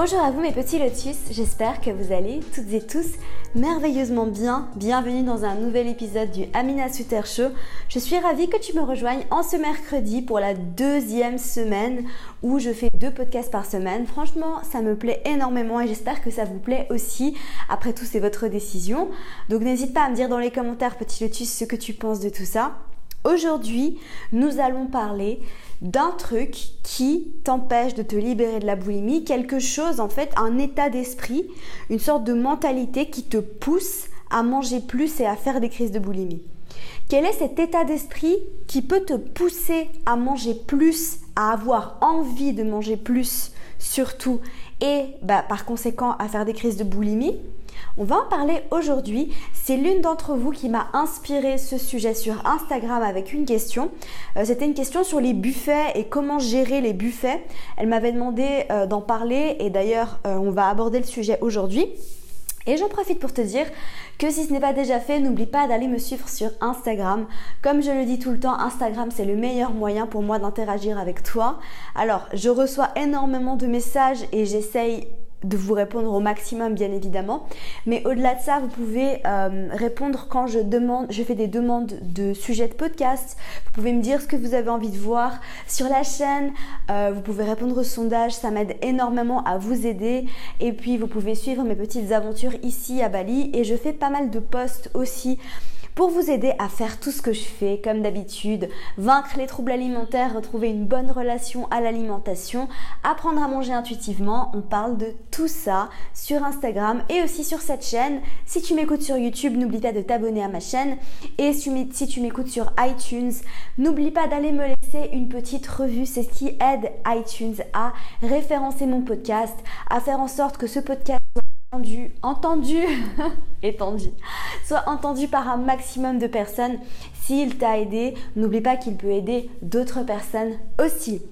Bonjour à vous mes petits lotus, j'espère que vous allez toutes et tous merveilleusement bien. Bienvenue dans un nouvel épisode du Amina Suter Show. Je suis ravie que tu me rejoignes en ce mercredi pour la deuxième semaine où je fais deux podcasts par semaine. Franchement, ça me plaît énormément et j'espère que ça vous plaît aussi. Après tout, c'est votre décision. Donc n'hésite pas à me dire dans les commentaires, petit lotus, ce que tu penses de tout ça. Aujourd'hui, nous allons parler d'un truc qui t'empêche de te libérer de la boulimie, quelque chose en fait, un état d'esprit, une sorte de mentalité qui te pousse à manger plus et à faire des crises de boulimie. Quel est cet état d'esprit qui peut te pousser à manger plus, à avoir envie de manger plus surtout et bah, par conséquent à faire des crises de boulimie? On va en parler aujourd'hui. C'est l'une d'entre vous qui m'a inspiré ce sujet sur Instagram avec une question. Euh, c'était une question sur les buffets et comment gérer les buffets. Elle m'avait demandé euh, d'en parler et d'ailleurs euh, on va aborder le sujet aujourd'hui. Et j'en profite pour te dire que si ce n'est pas déjà fait, n'oublie pas d'aller me suivre sur Instagram. Comme je le dis tout le temps, Instagram c'est le meilleur moyen pour moi d'interagir avec toi. Alors, je reçois énormément de messages et j'essaye de vous répondre au maximum bien évidemment. Mais au-delà de ça vous pouvez euh, répondre quand je demande je fais des demandes de sujets de podcast. Vous pouvez me dire ce que vous avez envie de voir sur la chaîne. Euh, vous pouvez répondre au sondage ça m'aide énormément à vous aider. Et puis vous pouvez suivre mes petites aventures ici à Bali. Et je fais pas mal de posts aussi pour vous aider à faire tout ce que je fais, comme d'habitude, vaincre les troubles alimentaires, retrouver une bonne relation à l'alimentation, apprendre à manger intuitivement. On parle de tout ça sur Instagram et aussi sur cette chaîne. Si tu m'écoutes sur YouTube, n'oublie pas de t'abonner à ma chaîne. Et si tu m'écoutes sur iTunes, n'oublie pas d'aller me laisser une petite revue. C'est ce qui aide iTunes à référencer mon podcast, à faire en sorte que ce podcast entendu, étendu, soit entendu par un maximum de personnes. S'il t'a aidé, n'oublie pas qu'il peut aider d'autres personnes aussi.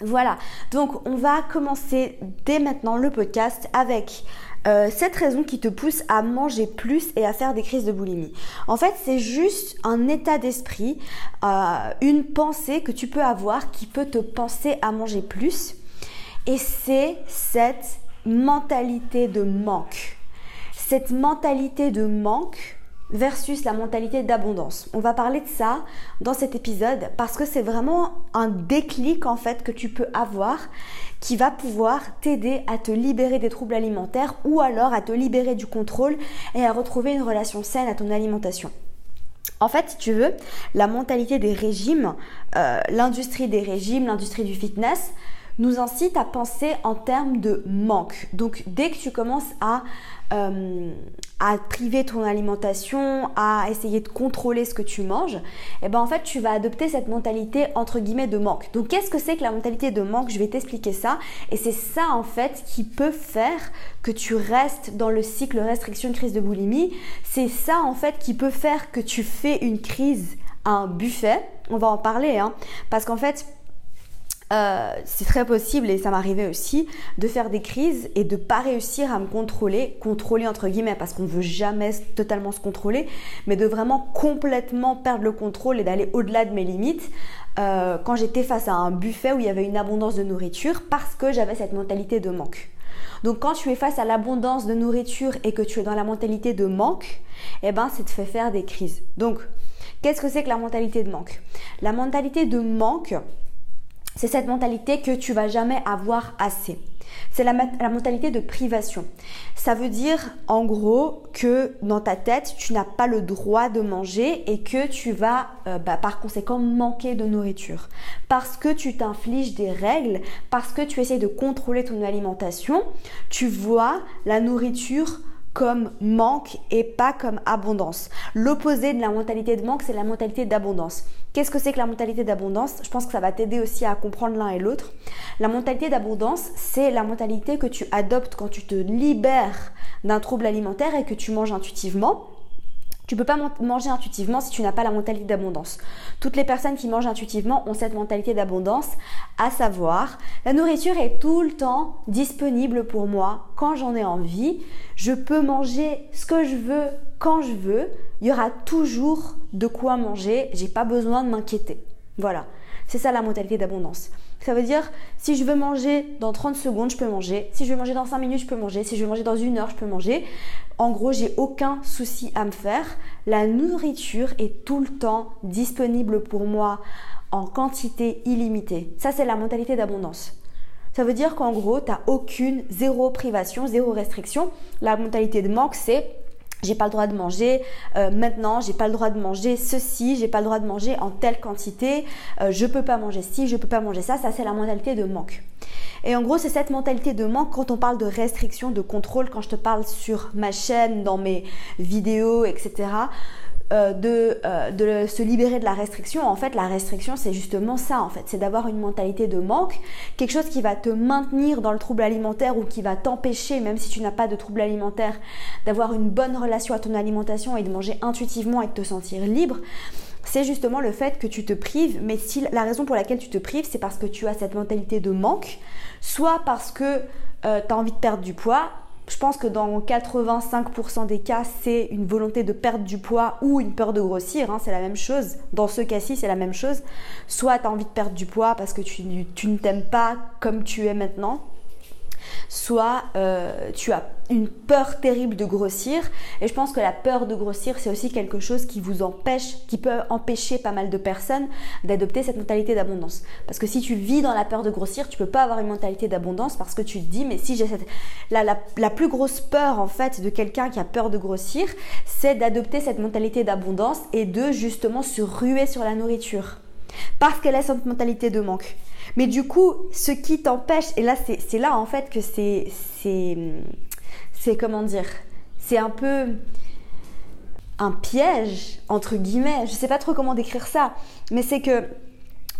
Voilà, donc on va commencer dès maintenant le podcast avec euh, cette raison qui te pousse à manger plus et à faire des crises de boulimie. En fait, c'est juste un état d'esprit, euh, une pensée que tu peux avoir qui peut te penser à manger plus. Et c'est cette mentalité de manque. Cette mentalité de manque versus la mentalité d'abondance. On va parler de ça dans cet épisode parce que c'est vraiment un déclic en fait que tu peux avoir qui va pouvoir t'aider à te libérer des troubles alimentaires ou alors à te libérer du contrôle et à retrouver une relation saine à ton alimentation. En fait, si tu veux, la mentalité des régimes, euh, l'industrie des régimes, l'industrie du fitness, nous incite à penser en termes de manque. Donc dès que tu commences à, euh, priver ton alimentation, à essayer de contrôler ce que tu manges, eh ben en fait tu vas adopter cette mentalité entre guillemets de manque. Donc qu'est-ce que c'est que la mentalité de manque? Je vais t'expliquer ça. Et c'est ça en fait qui peut faire que tu restes dans le cycle restriction crise de boulimie. C'est ça en fait qui peut faire que tu fais une crise à un buffet. On va en parler, hein, parce qu'en fait euh, c'est très possible, et ça m'arrivait aussi, de faire des crises et de pas réussir à me contrôler, contrôler entre guillemets, parce qu'on ne veut jamais totalement se contrôler, mais de vraiment complètement perdre le contrôle et d'aller au-delà de mes limites. Euh, quand j'étais face à un buffet où il y avait une abondance de nourriture, parce que j'avais cette mentalité de manque. Donc quand tu es face à l'abondance de nourriture et que tu es dans la mentalité de manque, eh ben, ça te fait faire des crises. Donc, qu'est-ce que c'est que la mentalité de manque? La mentalité de manque, c'est cette mentalité que tu vas jamais avoir assez. C'est la, mentalité de privation. Ça veut dire en gros que dans ta tête, tu n'as pas le droit de manger et que tu vas euh, bah, par conséquent manquer de nourriture. Parce que tu t'infliges des règles, parce que tu essaies de contrôler ton alimentation, tu vois la nourriture comme manque et pas comme abondance. L'opposé de la mentalité de manque, c'est la mentalité d'abondance. Qu'est-ce que c'est que la mentalité d'abondance? Je pense que ça va t'aider aussi à comprendre l'un et l'autre. La mentalité d'abondance, c'est la mentalité que tu adoptes quand tu te libères d'un trouble alimentaire et que tu manges intuitivement. Tu peux pas manger intuitivement si tu n'as pas la mentalité d'abondance. Toutes les personnes qui mangent intuitivement ont cette mentalité d'abondance, à savoir, la nourriture est tout le temps disponible pour moi quand j'en ai envie. Je peux manger ce que je veux quand je veux. Il y aura toujours de quoi manger. J'ai pas besoin de m'inquiéter. Voilà. C'est ça la mentalité d'abondance. Ça veut dire, si je veux manger dans 30 secondes, je peux manger. Si je veux manger dans 5 minutes, je peux manger. Si je veux manger dans une heure, je peux manger. En gros, j'ai aucun souci à me faire. La nourriture est tout le temps disponible pour moi en quantité illimitée. Ça, c'est la mentalité d'abondance. Ça veut dire qu'en gros, tu n'as aucune, zéro privation, zéro restriction. La mentalité de manque, c'est j'ai pas le droit de manger euh, maintenant, j'ai pas le droit de manger ceci, j'ai pas le droit de manger en telle quantité, euh, je peux pas manger ci, je peux pas manger ça, ça c'est la mentalité de manque. Et en gros, c'est cette mentalité de manque quand on parle de restriction, de contrôle, quand je te parle sur ma chaîne, dans mes vidéos, etc. Euh, de, euh, se libérer de la restriction. En fait, la restriction, c'est justement ça, en fait. C'est d'avoir une mentalité de manque, quelque chose qui va te maintenir dans le trouble alimentaire ou qui va t'empêcher, même si tu n'as pas de trouble alimentaire, d'avoir une bonne relation à ton alimentation et de manger intuitivement et de te sentir libre. C'est justement le fait que tu te prives, mais si la raison pour laquelle tu te prives, c'est parce que tu as cette mentalité de manque, soit parce que euh, tu as envie de perdre du poids, je pense que dans 85% des cas, c'est une volonté de perdre du poids ou une peur de grossir. Hein, c'est la même chose. Dans ce cas-ci, c'est la même chose. Soit tu as envie de perdre du poids parce que tu ne t'aimes pas comme tu es maintenant soit euh, tu as une peur terrible de grossir. Et je pense que la peur de grossir, c'est aussi quelque chose qui vous empêche, qui peut empêcher pas mal de personnes d'adopter cette mentalité d'abondance. Parce que si tu vis dans la peur de grossir, tu peux pas avoir une mentalité d'abondance parce que tu te dis, mais si j'ai cette... La, la plus grosse peur en fait de quelqu'un qui a peur de grossir, c'est d'adopter cette mentalité d'abondance et de justement se ruer sur la nourriture. Parce qu'elle a cette mentalité de manque. Mais du coup, ce qui t'empêche, et là c'est là en fait que c'est, c'est, comment dire, c'est un peu un piège, entre guillemets, je sais pas trop comment décrire ça, mais c'est que,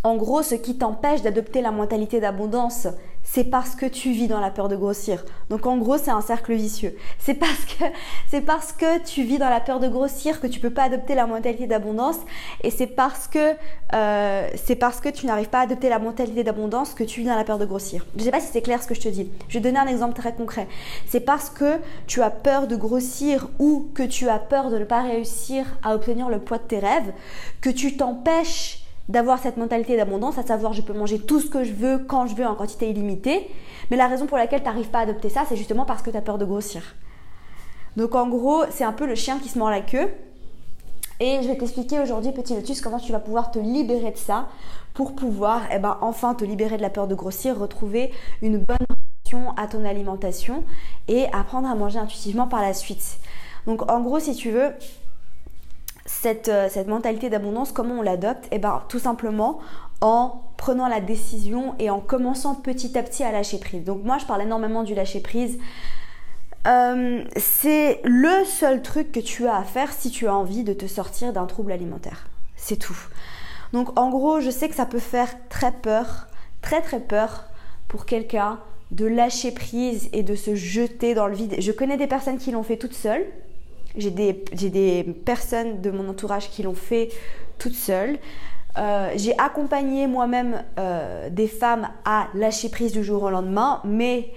en gros, ce qui t'empêche d'adopter la mentalité d'abondance, c'est parce que tu vis dans la peur de grossir. Donc en gros, c'est un cercle vicieux. C'est parce que c'est parce que tu vis dans la peur de grossir que tu peux pas adopter la mentalité d'abondance et c'est parce que euh, c'est parce que tu n'arrives pas à adopter la mentalité d'abondance que tu vis dans la peur de grossir. Je sais pas si c'est clair ce que je te dis. Je vais donner un exemple très concret. C'est parce que tu as peur de grossir ou que tu as peur de ne pas réussir à obtenir le poids de tes rêves que tu t'empêches d'avoir cette mentalité d'abondance, à savoir je peux manger tout ce que je veux quand je veux en quantité illimitée. Mais la raison pour laquelle tu n'arrives pas à adopter ça, c'est justement parce que tu as peur de grossir. Donc en gros, c'est un peu le chien qui se mord la queue. Et je vais t'expliquer aujourd'hui, petit lotus, comment tu vas pouvoir te libérer de ça pour pouvoir eh ben, enfin te libérer de la peur de grossir, retrouver une bonne relation à ton alimentation et apprendre à manger intuitivement par la suite. Donc en gros, si tu veux, euh, cette, mentalité d'abondance, comment on l'adopte? Eh bien, tout simplement en prenant la décision et en commençant petit à petit à lâcher prise. Donc moi, je parle énormément du lâcher prise. Euh, c'est le seul truc que tu as à faire si tu as envie de te sortir d'un trouble alimentaire. C'est tout. Donc en gros, je sais que ça peut faire très peur, très très peur pour quelqu'un de lâcher prise et de se jeter dans le vide. Je connais des personnes qui l'ont fait toutes seules, j'ai des, personnes de mon entourage qui l'ont fait toutes seules. Euh, j'ai accompagné moi-même euh, des femmes à lâcher prise du jour au lendemain, mais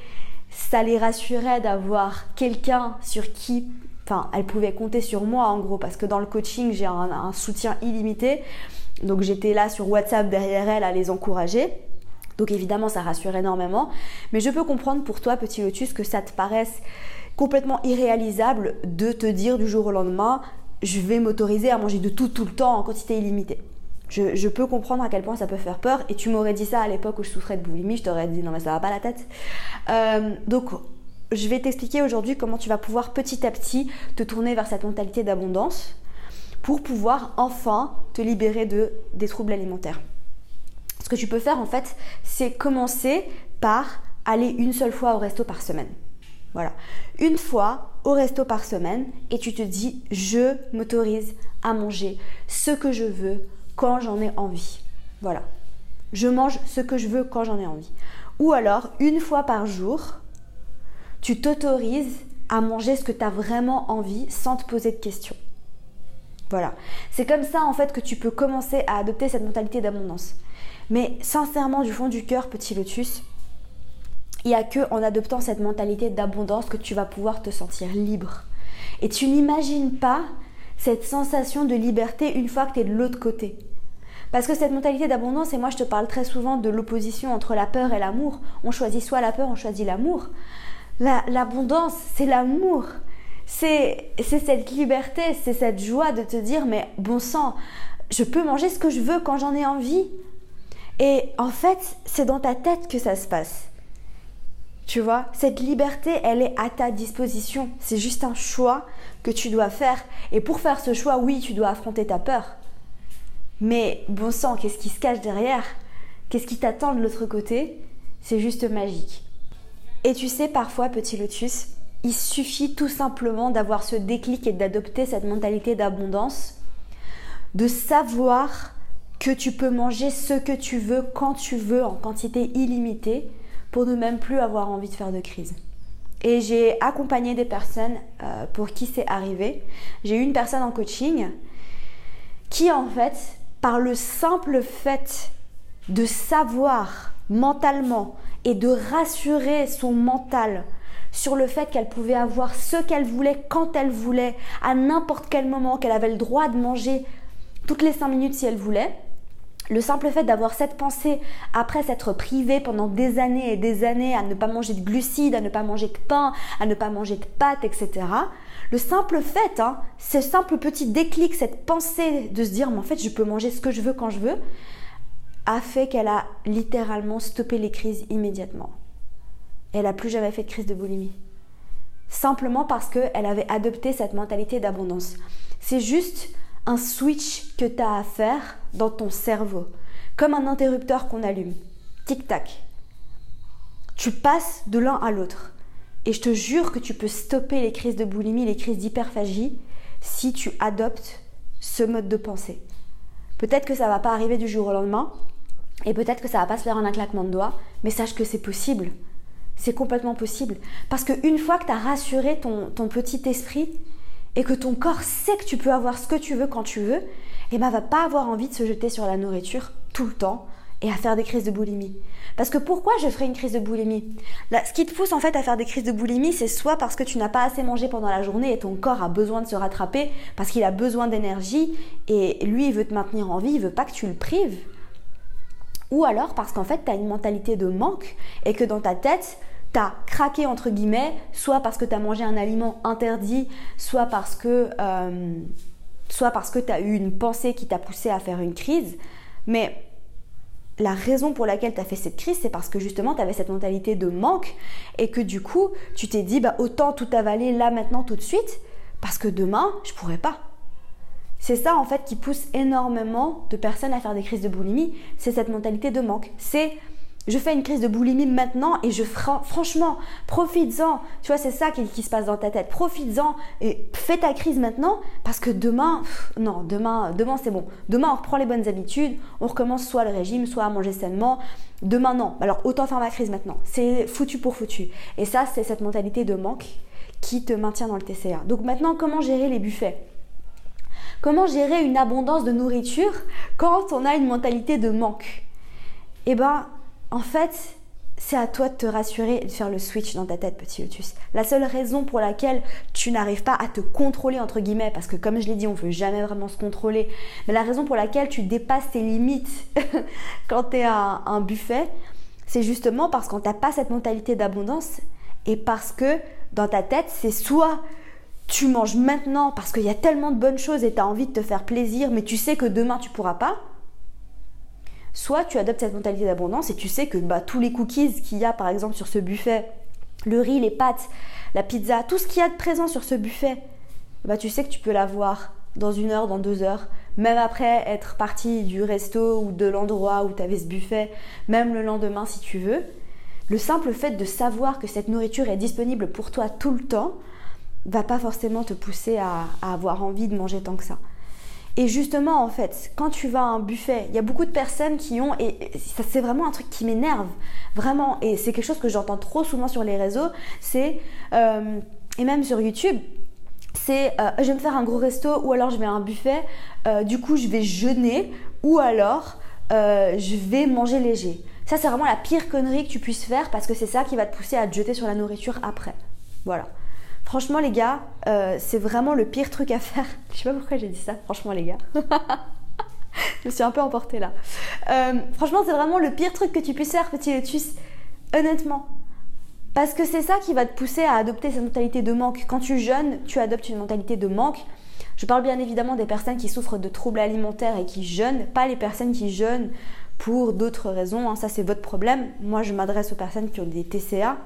ça les rassurait d'avoir quelqu'un sur qui, enfin, elles pouvaient compter sur moi en gros, parce que dans le coaching, j'ai un, un soutien illimité. Donc j'étais là sur WhatsApp derrière elles à les encourager. Donc évidemment, ça rassure énormément. Mais je peux comprendre pour toi, petit lotus, que ça te paraisse complètement irréalisable de te dire du jour au lendemain, je vais m'autoriser à manger de tout tout le temps en quantité illimitée. Je, peux comprendre à quel point ça peut faire peur et tu m'aurais dit ça à l'époque où je souffrais de boulimie, je t'aurais dit non mais ça va pas la tête. Euh, donc je vais t'expliquer aujourd'hui comment tu vas pouvoir petit à petit te tourner vers cette mentalité d'abondance pour pouvoir enfin te libérer de, des troubles alimentaires. Ce que tu peux faire en fait, c'est commencer par aller une seule fois au resto par semaine. Voilà. Une fois au resto par semaine et tu te dis je m'autorise à manger ce que je veux quand j'en ai envie. Voilà. Je mange ce que je veux quand j'en ai envie. Ou alors, une fois par jour, tu t'autorises à manger ce que tu as vraiment envie sans te poser de questions. Voilà. C'est comme ça en fait que tu peux commencer à adopter cette mentalité d'abondance. Mais sincèrement, du fond du cœur, petit lotus, il n'y a que en adoptant cette mentalité d'abondance que tu vas pouvoir te sentir libre. Et tu n'imagines pas cette sensation de liberté une fois que tu es de l'autre côté. Parce que cette mentalité d'abondance, et moi je te parle très souvent de l'opposition entre la peur et l'amour, on choisit soit la peur, on choisit l'amour. L'abondance, c'est l'amour. C'est cette liberté, c'est cette joie de te dire, mais bon sang, je peux manger ce que je veux quand j'en ai envie. Et en fait, c'est dans ta tête que ça se passe. Tu vois, cette liberté, elle est à ta disposition. C'est juste un choix que tu dois faire. Et pour faire ce choix, oui, tu dois affronter ta peur. Mais bon sang, qu'est-ce qui se cache derrière? Qu'est-ce qui t'attend de l'autre côté? C'est juste magique. Et tu sais, parfois, petit lotus, il suffit tout simplement d'avoir ce déclic et d'adopter cette mentalité d'abondance, de savoir que tu peux manger ce que tu veux quand tu veux en quantité illimitée pour ne même plus avoir envie de faire de crise. Et j'ai accompagné des personnes euh, pour qui c'est arrivé. J'ai eu une personne en coaching qui en fait, par le simple fait de savoir mentalement et de rassurer son mental sur le fait qu'elle pouvait avoir ce qu'elle voulait quand elle voulait, à n'importe quel moment, qu'elle avait le droit de manger toutes les 5 minutes si elle voulait, le simple fait d'avoir cette pensée après s'être privée pendant des années et des années à ne pas manger de glucides, à ne pas manger de pain, à ne pas manger de pâtes, etc. Le simple fait, hein, ce simple petit déclic, cette pensée de se dire mais en fait je peux manger ce que je veux quand je veux, a fait qu'elle a littéralement stoppé les crises immédiatement. Elle n'a plus jamais fait de crise de boulimie. Simplement parce qu'elle avait adopté cette mentalité d'abondance. C'est juste un switch que tu as à faire dans ton cerveau, comme un interrupteur qu'on allume. Tic-tac. Tu passes de l'un à l'autre. Et je te jure que tu peux stopper les crises de boulimie, les crises d'hyperphagie, si tu adoptes ce mode de pensée. Peut-être que ça va pas arriver du jour au lendemain, et peut-être que ça va pas se faire en un claquement de doigts, mais sache que c'est possible. C'est complètement possible. Parce qu'une fois que tu as rassuré ton, ton petit esprit, et que ton corps sait que tu peux avoir ce que tu veux quand tu veux, et eh ben va pas avoir envie de se jeter sur la nourriture tout le temps et à faire des crises de boulimie. Parce que pourquoi je ferais une crise de boulimie? Ce qui te pousse en fait à faire des crises de boulimie, c'est soit parce que tu n'as pas assez mangé pendant la journée et ton corps a besoin de se rattraper parce qu'il a besoin d'énergie et lui il veut te maintenir en vie, il veut pas que tu le prives. Ou alors parce qu'en fait tu as une mentalité de manque et que dans ta tête t'as craqué entre guillemets, soit parce que tu as mangé un aliment interdit, soit parce que euh, soit parce que tu as eu une pensée qui t'a poussé à faire une crise. Mais la raison pour laquelle tu as fait cette crise, c'est parce que justement tu avais cette mentalité de manque et que du coup, tu t'es dit bah autant tout avaler là maintenant tout de suite parce que demain, je pourrais pas. C'est ça en fait qui pousse énormément de personnes à faire des crises de boulimie, c'est cette mentalité de manque. C'est je fais une crise de boulimie maintenant et je franchement, profites-en. Tu vois, c'est ça qui, se passe dans ta tête. Profites-en et fais ta crise maintenant parce que demain, non, demain, demain c'est bon. Demain, on reprend les bonnes habitudes, on recommence soit le régime, soit à manger sainement. Demain, non. Alors, autant faire ma crise maintenant. C'est foutu pour foutu. Et ça, c'est cette mentalité de manque qui te maintient dans le TCA. Donc maintenant, comment gérer les buffets? Comment gérer une abondance de nourriture quand on a une mentalité de manque? Eh ben, en fait, c'est à toi de te rassurer et de faire le switch dans ta tête, petit lotus. La seule raison pour laquelle tu n'arrives pas à te contrôler, entre guillemets, parce que comme je l'ai dit, on ne veut jamais vraiment se contrôler, mais la raison pour laquelle tu dépasses tes limites quand tu es à un buffet, c'est justement parce qu'on t'a pas cette mentalité d'abondance et parce que dans ta tête, c'est soit tu manges maintenant parce qu'il y a tellement de bonnes choses et tu as envie de te faire plaisir, mais tu sais que demain tu pourras pas, Soit tu adoptes cette mentalité d'abondance et tu sais que bah, tous les cookies qu'il y a par exemple sur ce buffet, le riz, les pâtes, la pizza, tout ce qu'il y a de présent sur ce buffet, bah, tu sais que tu peux l'avoir dans une heure, dans deux heures, même après être parti du resto ou de l'endroit où tu avais ce buffet, même le lendemain si tu veux. Le simple fait de savoir que cette nourriture est disponible pour toi tout le temps va pas forcément te pousser à avoir envie de manger tant que ça. Et justement, en fait, quand tu vas à un buffet, il y a beaucoup de personnes qui ont, et ça c'est vraiment un truc qui m'énerve, vraiment, et c'est quelque chose que j'entends trop souvent sur les réseaux, c'est, euh, et même sur YouTube, c'est euh, je vais me faire un gros resto ou alors je vais à un buffet, euh, du coup je vais jeûner ou alors je vais manger léger. Ça c'est vraiment la pire connerie que tu puisses faire parce que c'est ça qui va te pousser à te jeter sur la nourriture après. Voilà. Franchement, les gars, euh, c'est vraiment le pire truc à faire. Je sais pas pourquoi j'ai dit ça, franchement, les gars. je me suis un peu emportée là. Euh, franchement, c'est vraiment le pire truc que tu puisses faire, petit Lotus. Honnêtement. Parce que c'est ça qui va te pousser à adopter cette mentalité de manque. Quand tu jeûnes, tu adoptes une mentalité de manque. Je parle bien évidemment des personnes qui souffrent de troubles alimentaires et qui jeûnent, pas les personnes qui jeûnent pour d'autres raisons. Hein. Ça, c'est votre problème. Moi, je m'adresse aux personnes qui ont des TCA,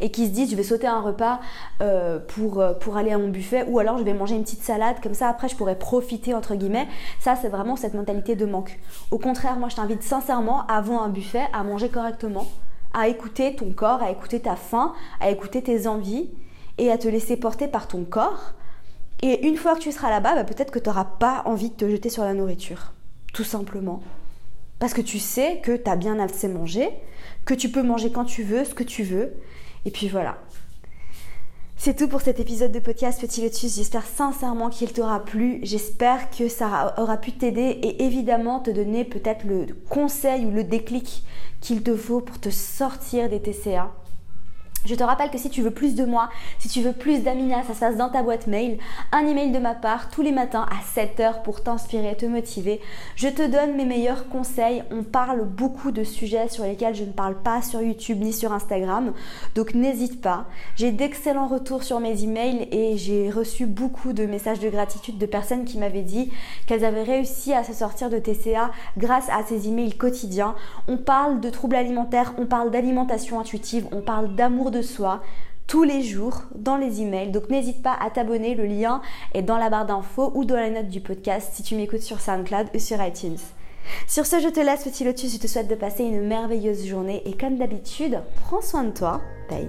et qui se disent je vais sauter un repas euh, pour, euh, pour aller à mon buffet ou alors je vais manger une petite salade comme ça après je pourrais profiter entre guillemets. Ça c'est vraiment cette mentalité de manque. Au contraire moi je t'invite sincèrement avant un buffet à manger correctement à écouter ton corps à écouter ta faim à écouter tes envies et à te laisser porter par ton corps. Et une fois que tu seras là-bas bah, peut-être que tu n'auras pas envie de te jeter sur la nourriture tout simplement. Parce que tu sais que tu as bien assez mangé, que tu peux manger quand tu veux, ce que tu veux, et puis voilà. C'est tout pour cet épisode de podcast Petit Lotus. J'espère sincèrement qu'il t'aura plu. J'espère que ça aura pu t'aider et évidemment te donner peut-être le conseil ou le déclic qu'il te faut pour te sortir des TCA. Je te rappelle que si tu veux plus de moi, si tu veux plus d'Amina, ça se passe dans ta boîte mail. Un email de ma part tous les matins à 7h pour t'inspirer, te motiver. Je te donne mes meilleurs conseils. On parle beaucoup de sujets sur lesquels je ne parle pas sur YouTube ni sur Instagram. Donc n'hésite pas. J'ai d'excellents retours sur mes emails et j'ai reçu beaucoup de messages de gratitude de personnes qui m'avaient dit qu'elles avaient réussi à se sortir de TCA grâce à ces emails quotidiens. On parle de troubles alimentaires, on parle d'alimentation intuitive, on parle d'amour de soi tous les jours dans les emails. Donc n'hésite pas à t'abonner, le lien est dans la barre d'infos ou dans la note du podcast si tu m'écoutes sur SoundCloud ou sur iTunes. Sur ce, je te laisse, petit lotus. Je te souhaite de passer une merveilleuse journée et comme d'habitude, prends soin de toi. Bye.